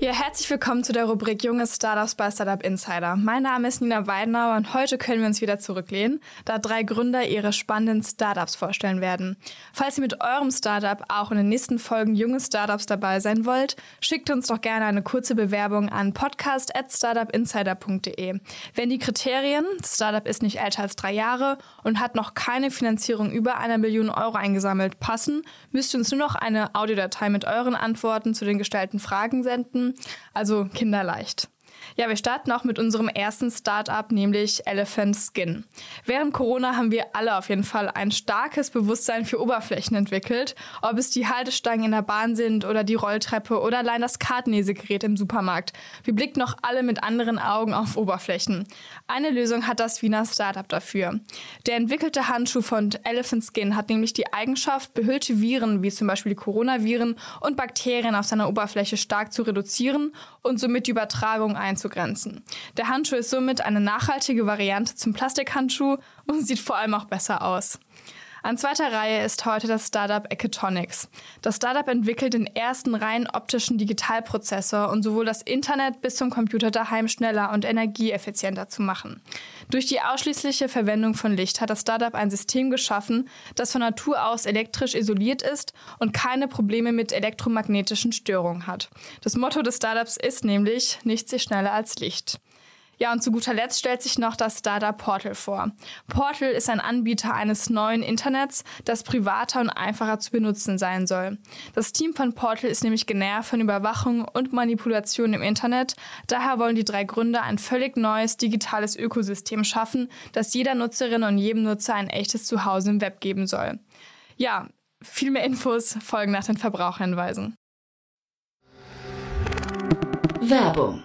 Ja, herzlich willkommen zu der Rubrik Junge Startups bei Startup Insider. Mein Name ist Nina Weidenauer und heute können wir uns wieder zurücklehnen, da drei Gründer ihre spannenden Startups vorstellen werden. Falls ihr mit eurem Startup auch in den nächsten Folgen Junge Startups dabei sein wollt, schickt uns doch gerne eine kurze Bewerbung an podcast.startupinsider.de. Wenn die Kriterien, Startup ist nicht älter als drei Jahre und hat noch keine Finanzierung über einer Million Euro eingesammelt, passen, müsst ihr uns nur noch eine Audiodatei mit euren Antworten zu den gestellten Fragen senden also kinderleicht. Ja, wir starten auch mit unserem ersten Startup, nämlich Elephant Skin. Während Corona haben wir alle auf jeden Fall ein starkes Bewusstsein für Oberflächen entwickelt, ob es die Haltestangen in der Bahn sind oder die Rolltreppe oder allein das Kartenlesegerät im Supermarkt. Wir blicken noch alle mit anderen Augen auf Oberflächen. Eine Lösung hat das Wiener Startup dafür. Der entwickelte Handschuh von Elephant Skin hat nämlich die Eigenschaft, behüllte Viren wie zum Beispiel die Coronaviren und Bakterien auf seiner Oberfläche stark zu reduzieren und somit die Übertragung einzugrenzen. Der Handschuh ist somit eine nachhaltige Variante zum Plastikhandschuh und sieht vor allem auch besser aus. An zweiter Reihe ist heute das Startup Eketonics. Das Startup entwickelt den ersten rein optischen Digitalprozessor und sowohl das Internet bis zum Computer daheim schneller und energieeffizienter zu machen. Durch die ausschließliche Verwendung von Licht hat das Startup ein System geschaffen, das von Natur aus elektrisch isoliert ist und keine Probleme mit elektromagnetischen Störungen hat. Das Motto des Startups ist nämlich, nichts ist schneller als Licht. Ja, und zu guter Letzt stellt sich noch das Startup Portal vor. Portal ist ein Anbieter eines neuen Internets, das privater und einfacher zu benutzen sein soll. Das Team von Portal ist nämlich genervt von Überwachung und Manipulation im Internet. Daher wollen die drei Gründer ein völlig neues digitales Ökosystem schaffen, das jeder Nutzerin und jedem Nutzer ein echtes Zuhause im Web geben soll. Ja, viel mehr Infos folgen nach den Verbraucherhinweisen. Werbung.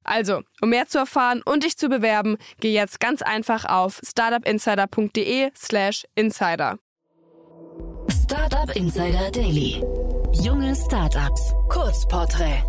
Also, um mehr zu erfahren und dich zu bewerben, geh jetzt ganz einfach auf startupinsider.de/slash insider. Startup Insider Daily. Junge Startups. Kurzporträt.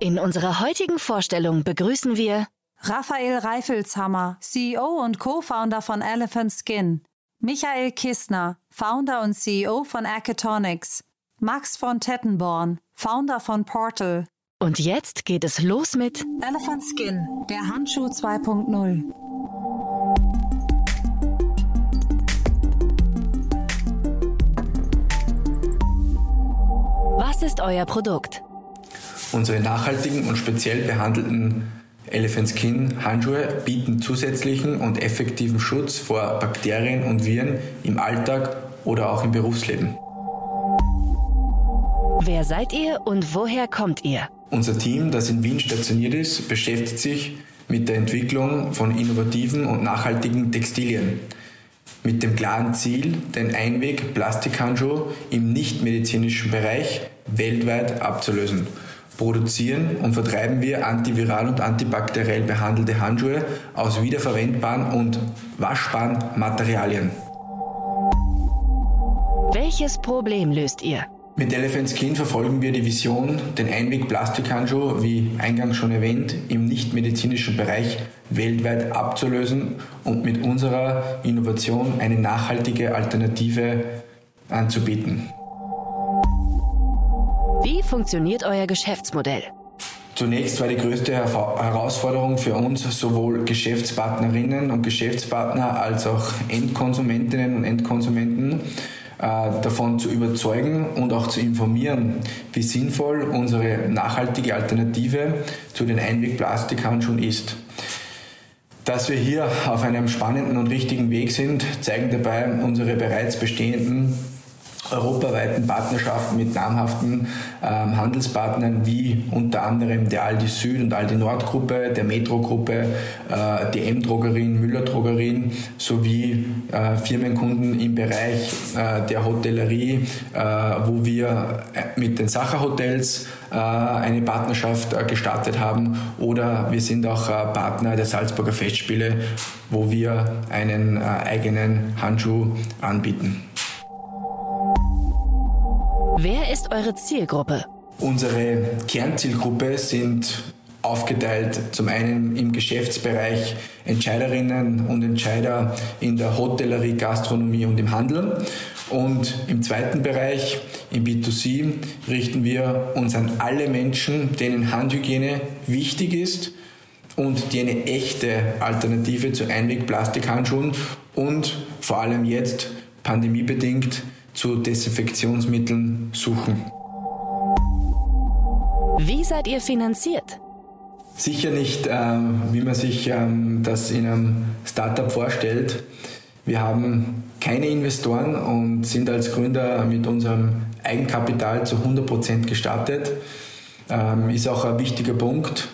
In unserer heutigen Vorstellung begrüßen wir Raphael Reifelshammer, CEO und Co-Founder von Elephant Skin. Michael Kistner, Founder und CEO von Acatonics. Max von Tettenborn, Founder von Portal. Und jetzt geht es los mit Elephant Skin, der Handschuh 2.0. Was ist euer Produkt? Unsere nachhaltigen und speziell behandelten Elephant Skin Handschuhe bieten zusätzlichen und effektiven Schutz vor Bakterien und Viren im Alltag oder auch im Berufsleben. Wer seid ihr und woher kommt ihr? Unser Team, das in Wien stationiert ist, beschäftigt sich mit der Entwicklung von innovativen und nachhaltigen Textilien. Mit dem klaren Ziel, den Einweg-Plastikhandschuh im nichtmedizinischen Bereich weltweit abzulösen. Produzieren und vertreiben wir antiviral und antibakteriell behandelte Handschuhe aus wiederverwendbaren und waschbaren Materialien. Welches Problem löst ihr? Mit Elephant Skin verfolgen wir die Vision, den Einweg-Plastikhandschuh, wie eingangs schon erwähnt, im nichtmedizinischen Bereich weltweit abzulösen und mit unserer Innovation eine nachhaltige Alternative anzubieten. Wie funktioniert euer Geschäftsmodell? Zunächst war die größte Herausforderung für uns sowohl Geschäftspartnerinnen und Geschäftspartner als auch Endkonsumentinnen und Endkonsumenten davon zu überzeugen und auch zu informieren, wie sinnvoll unsere nachhaltige Alternative zu den Einwegplastikhandschuhen ist. Dass wir hier auf einem spannenden und richtigen Weg sind, zeigen dabei unsere bereits bestehenden europaweiten Partnerschaften mit namhaften ähm, Handelspartnern wie unter anderem der Aldi Süd und Aldi Nord Gruppe, der Metro Gruppe, äh, die M-Drogerien, Müller Drogerien sowie äh, Firmenkunden im Bereich äh, der Hotellerie, äh, wo wir äh, mit den Sacher Hotels äh, eine Partnerschaft gestartet haben oder wir sind auch Partner der Salzburger Festspiele, wo wir einen eigenen Handschuh anbieten. Wer ist eure Zielgruppe? Unsere Kernzielgruppe sind aufgeteilt zum einen im Geschäftsbereich Entscheiderinnen und Entscheider in der Hotellerie, Gastronomie und im Handel. Und im zweiten Bereich, im B2C, richten wir uns an alle Menschen, denen Handhygiene wichtig ist und die eine echte Alternative zu Einwegplastikhandschuhen und vor allem jetzt pandemiebedingt zu Desinfektionsmitteln suchen. Wie seid ihr finanziert? Sicher nicht, ähm, wie man sich ähm, das in einem Startup vorstellt. Wir haben keine Investoren und sind als Gründer mit unserem Eigenkapital zu 100% gestartet. Ähm, ist auch ein wichtiger Punkt,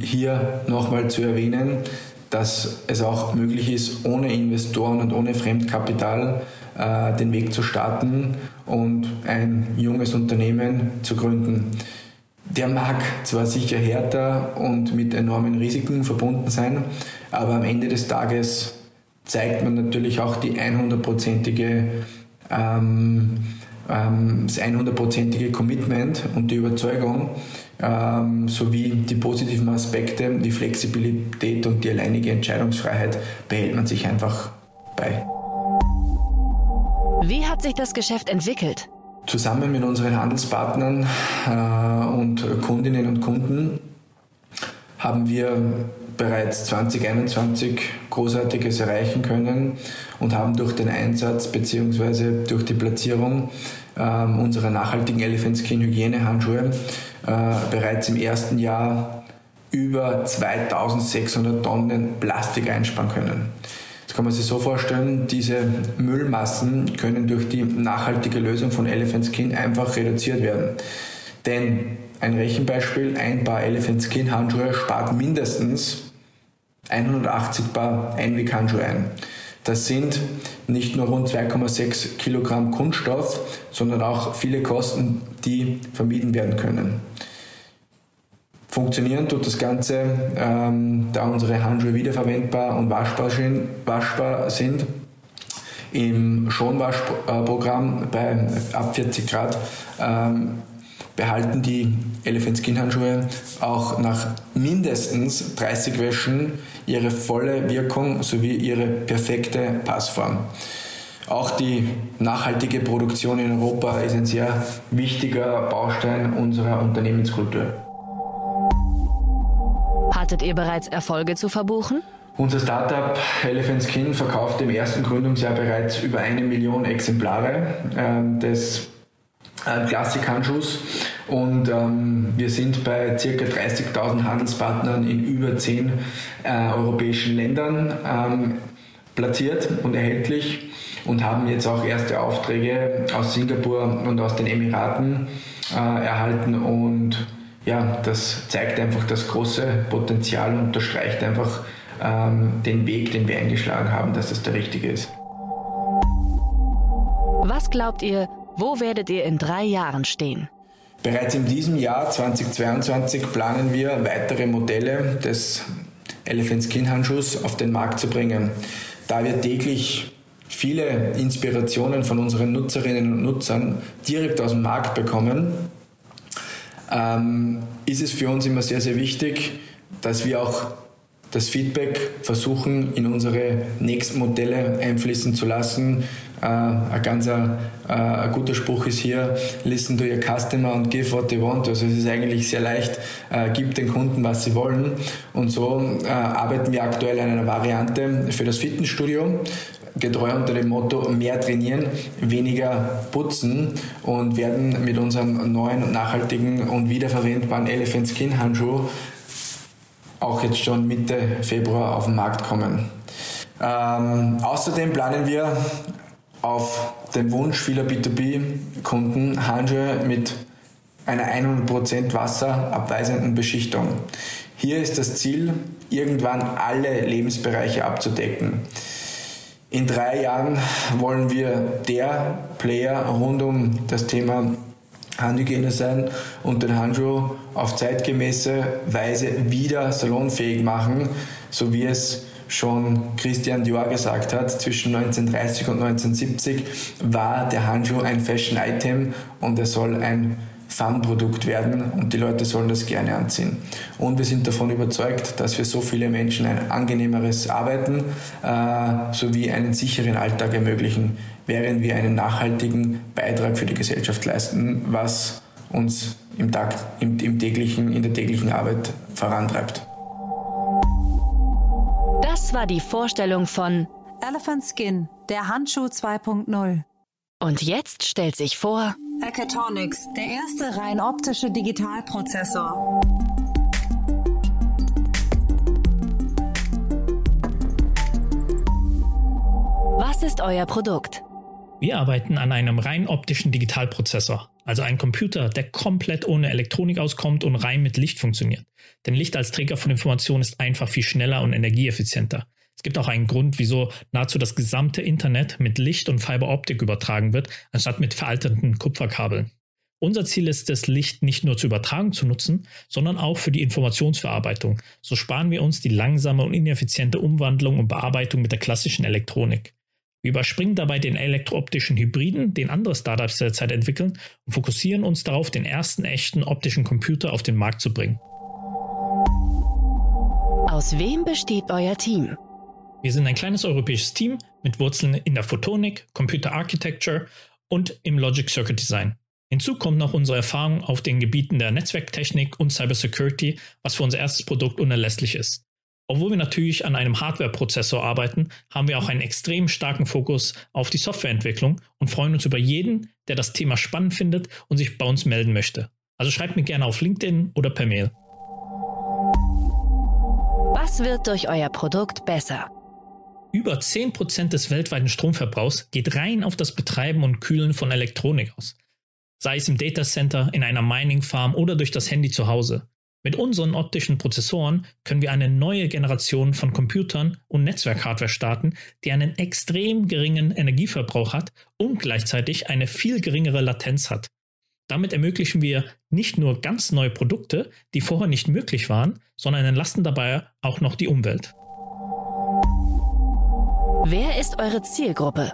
hier nochmal zu erwähnen, dass es auch möglich ist, ohne Investoren und ohne Fremdkapital äh, den Weg zu starten und ein junges Unternehmen zu gründen. Der mag zwar sicher härter und mit enormen Risiken verbunden sein, aber am Ende des Tages zeigt man natürlich auch die 100%ige ähm, ähm, das 100%ige Commitment und die Überzeugung ähm, sowie die positiven Aspekte, die Flexibilität und die alleinige Entscheidungsfreiheit behält man sich einfach bei. Wie hat sich das Geschäft entwickelt? Zusammen mit unseren Handelspartnern äh, und Kundinnen und Kunden haben wir bereits 2021 Großartiges erreichen können und haben durch den Einsatz bzw. durch die Platzierung äh, unserer nachhaltigen Elephant Skin Hygienehandschuhe äh, bereits im ersten Jahr über 2600 Tonnen Plastik einsparen können kann man sich so vorstellen, diese Müllmassen können durch die nachhaltige Lösung von Elephant Skin einfach reduziert werden. Denn ein Rechenbeispiel, ein Paar Elephant Skin Handschuhe spart mindestens 180 Paar Einweghandschuhe ein. Das sind nicht nur rund 2,6 Kilogramm Kunststoff, sondern auch viele Kosten, die vermieden werden können. Funktionieren tut das Ganze, ähm, da unsere Handschuhe wiederverwendbar und waschbar sind. Waschbar sind. Im Schonwaschprogramm bei ab 40 Grad ähm, behalten die Elephant Skin Handschuhe auch nach mindestens 30 Wäschen ihre volle Wirkung sowie ihre perfekte Passform. Auch die nachhaltige Produktion in Europa ist ein sehr wichtiger Baustein unserer Unternehmenskultur. Hattet ihr bereits Erfolge zu verbuchen? Unser Startup Elephant Skin verkauft im ersten Gründungsjahr bereits über eine Million Exemplare äh, des äh, Klassikhandschuhs und ähm, wir sind bei ca. 30.000 Handelspartnern in über zehn äh, europäischen Ländern ähm, platziert und erhältlich und haben jetzt auch erste Aufträge aus Singapur und aus den Emiraten äh, erhalten und ja, das zeigt einfach das große Potenzial und unterstreicht einfach ähm, den Weg, den wir eingeschlagen haben, dass das der richtige ist. Was glaubt ihr, wo werdet ihr in drei Jahren stehen? Bereits in diesem Jahr 2022 planen wir, weitere Modelle des Elephant Skin Handschuhs auf den Markt zu bringen. Da wir täglich viele Inspirationen von unseren Nutzerinnen und Nutzern direkt aus dem Markt bekommen, ähm, ist es für uns immer sehr, sehr wichtig, dass wir auch das Feedback versuchen, in unsere nächsten Modelle einfließen zu lassen. Äh, ein ganz äh, ein guter Spruch ist hier, listen to your customer and give what they want. Also es ist eigentlich sehr leicht, äh, gib den Kunden, was sie wollen. Und so äh, arbeiten wir aktuell an einer Variante für das Fitnessstudio, getreu unter dem Motto mehr trainieren, weniger putzen und werden mit unserem neuen, nachhaltigen und wiederverwendbaren Elephant Skin Handschuh auch jetzt schon Mitte Februar auf den Markt kommen. Ähm, außerdem planen wir auf den Wunsch vieler B2B-Kunden Handschuhe mit einer 100% wasserabweisenden Beschichtung. Hier ist das Ziel, irgendwann alle Lebensbereiche abzudecken. In drei Jahren wollen wir der Player rund um das Thema Handhygiene sein und den Handschuh auf zeitgemäße Weise wieder salonfähig machen, so wie es schon Christian Dior gesagt hat, zwischen 1930 und 1970 war der Handschuh ein Fashion-Item und er soll ein Fun-Produkt werden und die Leute sollen das gerne anziehen. Und wir sind davon überzeugt, dass wir so viele Menschen ein angenehmeres Arbeiten äh, sowie einen sicheren Alltag ermöglichen, während wir einen nachhaltigen Beitrag für die Gesellschaft leisten, was uns im Tag, im, im täglichen, in der täglichen Arbeit vorantreibt. Das war die Vorstellung von Elephant Skin, der Handschuh 2.0. Und jetzt stellt sich vor Hackathonics, der erste rein optische Digitalprozessor. Was ist euer Produkt? Wir arbeiten an einem rein optischen Digitalprozessor, also ein Computer, der komplett ohne Elektronik auskommt und rein mit Licht funktioniert. Denn Licht als Träger von Informationen ist einfach viel schneller und energieeffizienter. Es gibt auch einen Grund, wieso nahezu das gesamte Internet mit Licht und Fiberoptik übertragen wird, anstatt mit veralteten Kupferkabeln. Unser Ziel ist es, Licht nicht nur zur Übertragung zu nutzen, sondern auch für die Informationsverarbeitung. So sparen wir uns die langsame und ineffiziente Umwandlung und Bearbeitung mit der klassischen Elektronik. Wir überspringen dabei den elektrooptischen Hybriden, den andere Startups derzeit entwickeln, und fokussieren uns darauf, den ersten echten optischen Computer auf den Markt zu bringen. Aus wem besteht euer Team? Wir sind ein kleines europäisches Team mit Wurzeln in der Photonik, Computer Architecture und im Logic Circuit Design. Hinzu kommt noch unsere Erfahrung auf den Gebieten der Netzwerktechnik und Cybersecurity, was für unser erstes Produkt unerlässlich ist. Obwohl wir natürlich an einem Hardware-Prozessor arbeiten, haben wir auch einen extrem starken Fokus auf die Softwareentwicklung und freuen uns über jeden, der das Thema spannend findet und sich bei uns melden möchte. Also schreibt mir gerne auf LinkedIn oder per Mail. Was wird durch euer Produkt besser? Über 10% des weltweiten Stromverbrauchs geht rein auf das Betreiben und Kühlen von Elektronik aus. Sei es im Datacenter, in einer Mining Farm oder durch das Handy zu Hause. Mit unseren optischen Prozessoren können wir eine neue Generation von Computern und Netzwerkhardware starten, die einen extrem geringen Energieverbrauch hat und gleichzeitig eine viel geringere Latenz hat. Damit ermöglichen wir nicht nur ganz neue Produkte, die vorher nicht möglich waren, sondern entlasten dabei auch noch die Umwelt. Wer ist eure Zielgruppe?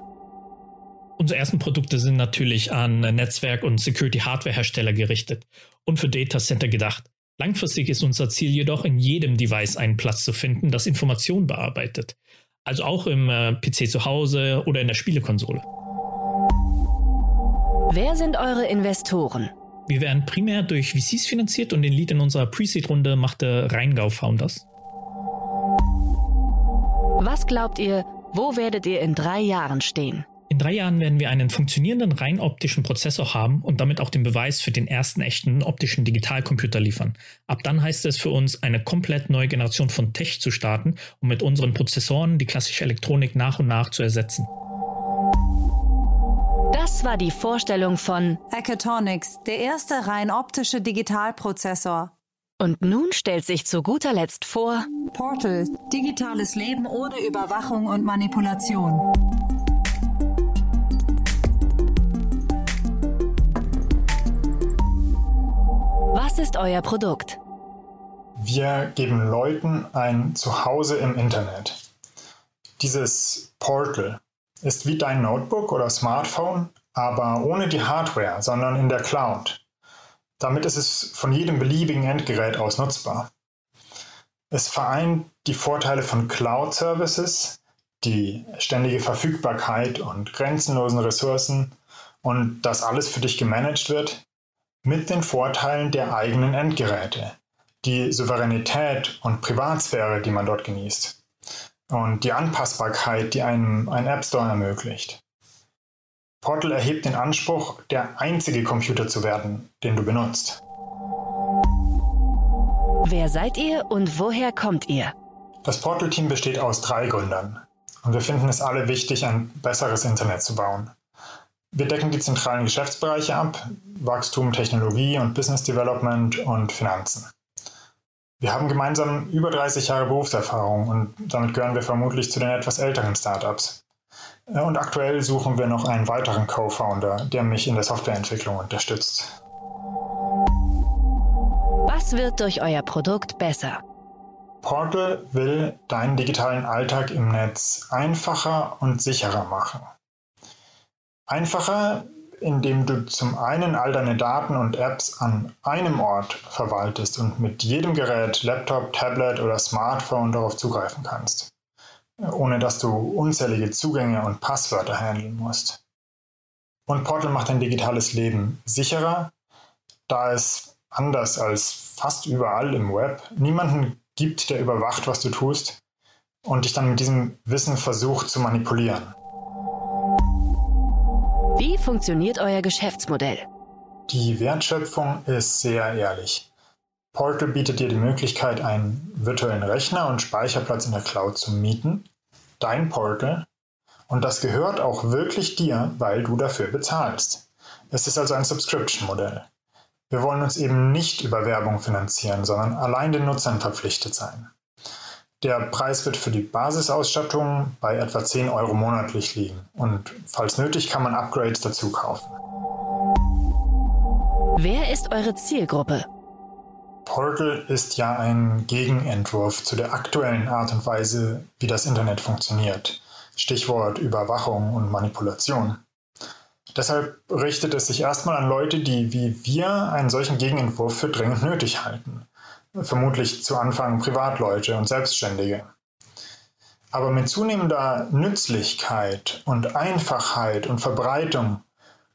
Unsere ersten Produkte sind natürlich an Netzwerk- und Security-Hardware-Hersteller gerichtet und für Data Center gedacht. Langfristig ist unser Ziel jedoch, in jedem Device einen Platz zu finden, das Informationen bearbeitet. Also auch im äh, PC zu Hause oder in der Spielekonsole. Wer sind eure Investoren? Wir werden primär durch VCs finanziert und den Lead in unserer Pre-Seed-Runde machte Rheingau Founders. Was glaubt ihr, wo werdet ihr in drei Jahren stehen? In drei Jahren werden wir einen funktionierenden rein optischen Prozessor haben und damit auch den Beweis für den ersten echten optischen Digitalcomputer liefern. Ab dann heißt es für uns, eine komplett neue Generation von Tech zu starten, um mit unseren Prozessoren die klassische Elektronik nach und nach zu ersetzen. Das war die Vorstellung von Hackathonics, der erste rein optische Digitalprozessor. Und nun stellt sich zu guter Letzt vor Portal, digitales Leben ohne Überwachung und Manipulation. Was ist euer Produkt? Wir geben Leuten ein Zuhause im Internet. Dieses Portal ist wie dein Notebook oder Smartphone, aber ohne die Hardware, sondern in der Cloud. Damit ist es von jedem beliebigen Endgerät aus nutzbar. Es vereint die Vorteile von Cloud-Services, die ständige Verfügbarkeit und grenzenlosen Ressourcen und dass alles für dich gemanagt wird, mit den Vorteilen der eigenen Endgeräte, die Souveränität und Privatsphäre, die man dort genießt. und die Anpassbarkeit, die einem ein App Store ermöglicht. Portal erhebt den Anspruch, der einzige Computer zu werden, den du benutzt. Wer seid ihr und woher kommt ihr? Das Portal-Team besteht aus drei Gründern und wir finden es alle wichtig, ein besseres Internet zu bauen. Wir decken die zentralen Geschäftsbereiche ab, Wachstum, Technologie und Business Development und Finanzen. Wir haben gemeinsam über 30 Jahre Berufserfahrung und damit gehören wir vermutlich zu den etwas älteren Startups. Äh, und aktuell suchen wir noch einen weiteren Co-Founder, der mich in der Softwareentwicklung unterstützt. Was wird durch euer Produkt besser? Portal will deinen digitalen Alltag im Netz einfacher und sicherer machen. Einfacher, indem du zum einen all deine Daten und Apps an einem Ort verwaltest und mit jedem Gerät, Laptop, Tablet oder Smartphone darauf zugreifen kannst, ohne dass du unzählige Zugänge und Passwörter handeln musst. Und Portal macht dein digitales Leben sicherer, da es anders als fast überall im Web niemanden gibt, der überwacht, was du tust und dich dann mit diesem Wissen versucht zu manipulieren. Funktioniert euer Geschäftsmodell? Die Wertschöpfung ist sehr ehrlich. Portal bietet dir die Möglichkeit, einen virtuellen Rechner und Speicherplatz in der Cloud zu mieten. Dein Portal. Und das gehört auch wirklich dir, weil du dafür bezahlst. Es ist also ein Subscription-Modell. Wir wollen uns eben nicht über Werbung finanzieren, sondern allein den Nutzern verpflichtet sein. Der Preis wird für die Basisausstattung bei etwa 10 Euro monatlich liegen und falls nötig kann man Upgrades dazu kaufen. Wer ist eure Zielgruppe? Portal ist ja ein Gegenentwurf zu der aktuellen Art und Weise, wie das Internet funktioniert. Stichwort Überwachung und Manipulation. Deshalb richtet es sich erstmal an Leute, die wie wir einen solchen Gegenentwurf für dringend nötig halten. Vermutlich zu Anfang Privatleute und Selbstständige. Aber mit zunehmender Nützlichkeit und Einfachheit und Verbreitung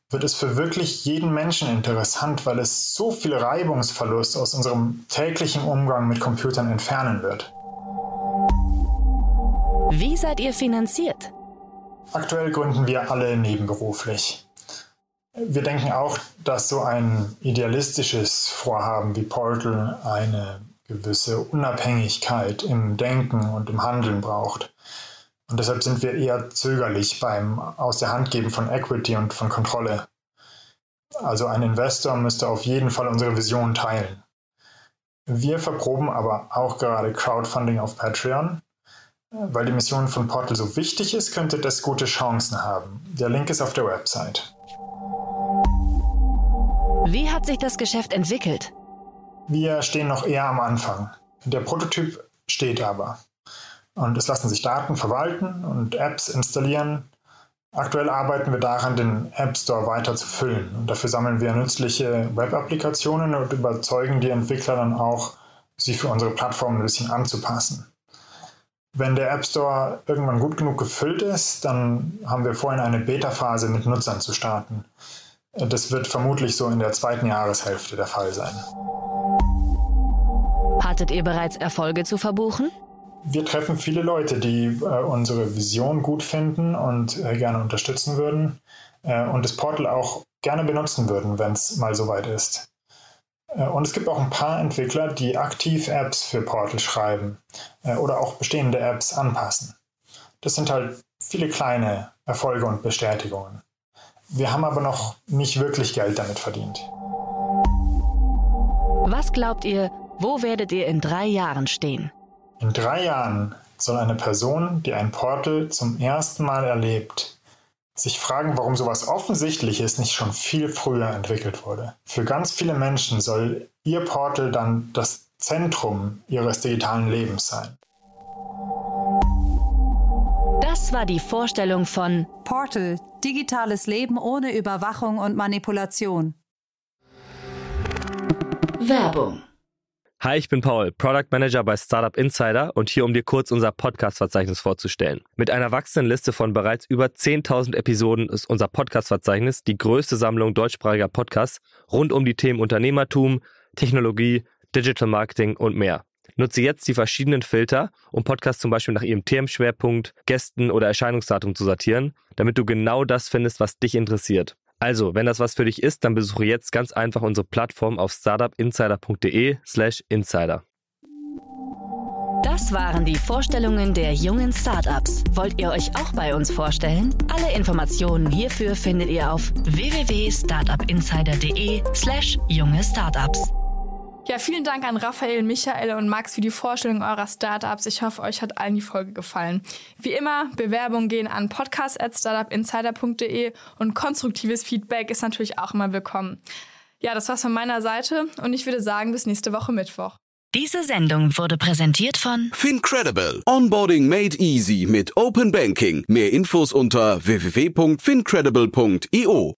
wird es für wirklich jeden Menschen interessant, weil es so viel Reibungsverlust aus unserem täglichen Umgang mit Computern entfernen wird. Wie seid ihr finanziert? Aktuell gründen wir alle nebenberuflich. Wir denken auch, dass so ein idealistisches Vorhaben wie Portal eine gewisse Unabhängigkeit im Denken und im Handeln braucht. Und deshalb sind wir eher zögerlich beim Aus der Hand geben von Equity und von Kontrolle. Also ein Investor müsste auf jeden Fall unsere Vision teilen. Wir verproben aber auch gerade Crowdfunding auf Patreon. Weil die Mission von Portal so wichtig ist, könnte das gute Chancen haben. Der Link ist auf der Website. Wie hat sich das Geschäft entwickelt? Wir stehen noch eher am Anfang. Der Prototyp steht aber. Und es lassen sich Daten verwalten und Apps installieren. Aktuell arbeiten wir daran, den App Store weiter zu füllen. Und dafür sammeln wir nützliche Web-Applikationen und überzeugen die Entwickler dann auch, sie für unsere Plattform ein bisschen anzupassen. Wenn der App Store irgendwann gut genug gefüllt ist, dann haben wir vorhin eine Beta-Phase mit Nutzern zu starten. Das wird vermutlich so in der zweiten Jahreshälfte der Fall sein. Hattet ihr bereits Erfolge zu verbuchen? Wir treffen viele Leute, die äh, unsere Vision gut finden und äh, gerne unterstützen würden äh, und das Portal auch gerne benutzen würden, wenn es mal soweit ist. Äh, und es gibt auch ein paar Entwickler, die aktiv Apps für Portal schreiben äh, oder auch bestehende Apps anpassen. Das sind halt viele kleine Erfolge und Bestätigungen. Wir haben aber noch nicht wirklich Geld damit verdient. Was glaubt ihr, wo werdet ihr in drei Jahren stehen? In drei Jahren soll eine Person, die ein Portal zum ersten Mal erlebt, sich fragen, warum sowas Offensichtliches nicht schon viel früher entwickelt wurde. Für ganz viele Menschen soll ihr Portal dann das Zentrum ihres digitalen Lebens sein. Das war die Vorstellung von Portal, digitales Leben ohne Überwachung und Manipulation. Werbung. Hi, ich bin Paul, Product Manager bei Startup Insider und hier, um dir kurz unser Podcast-Verzeichnis vorzustellen. Mit einer wachsenden Liste von bereits über 10.000 Episoden ist unser Podcast-Verzeichnis die größte Sammlung deutschsprachiger Podcasts rund um die Themen Unternehmertum, Technologie, Digital Marketing und mehr. Nutze jetzt die verschiedenen Filter, um Podcasts zum Beispiel nach ihrem Themenschwerpunkt, Gästen oder Erscheinungsdatum zu sortieren, damit du genau das findest, was dich interessiert. Also, wenn das was für dich ist, dann besuche jetzt ganz einfach unsere Plattform auf startupinsider.de/slash insider. Das waren die Vorstellungen der jungen Startups. Wollt ihr euch auch bei uns vorstellen? Alle Informationen hierfür findet ihr auf www.startupinsider.de/slash junge Startups. Ja, vielen Dank an Raphael, Michael und Max für die Vorstellung eurer Startups. Ich hoffe, euch hat allen die Folge gefallen. Wie immer, Bewerbungen gehen an podcast.startupinsider.de und konstruktives Feedback ist natürlich auch immer willkommen. Ja, das war's von meiner Seite und ich würde sagen, bis nächste Woche Mittwoch. Diese Sendung wurde präsentiert von Fincredible. Onboarding made easy mit Open Banking. Mehr Infos unter www.fincredible.io.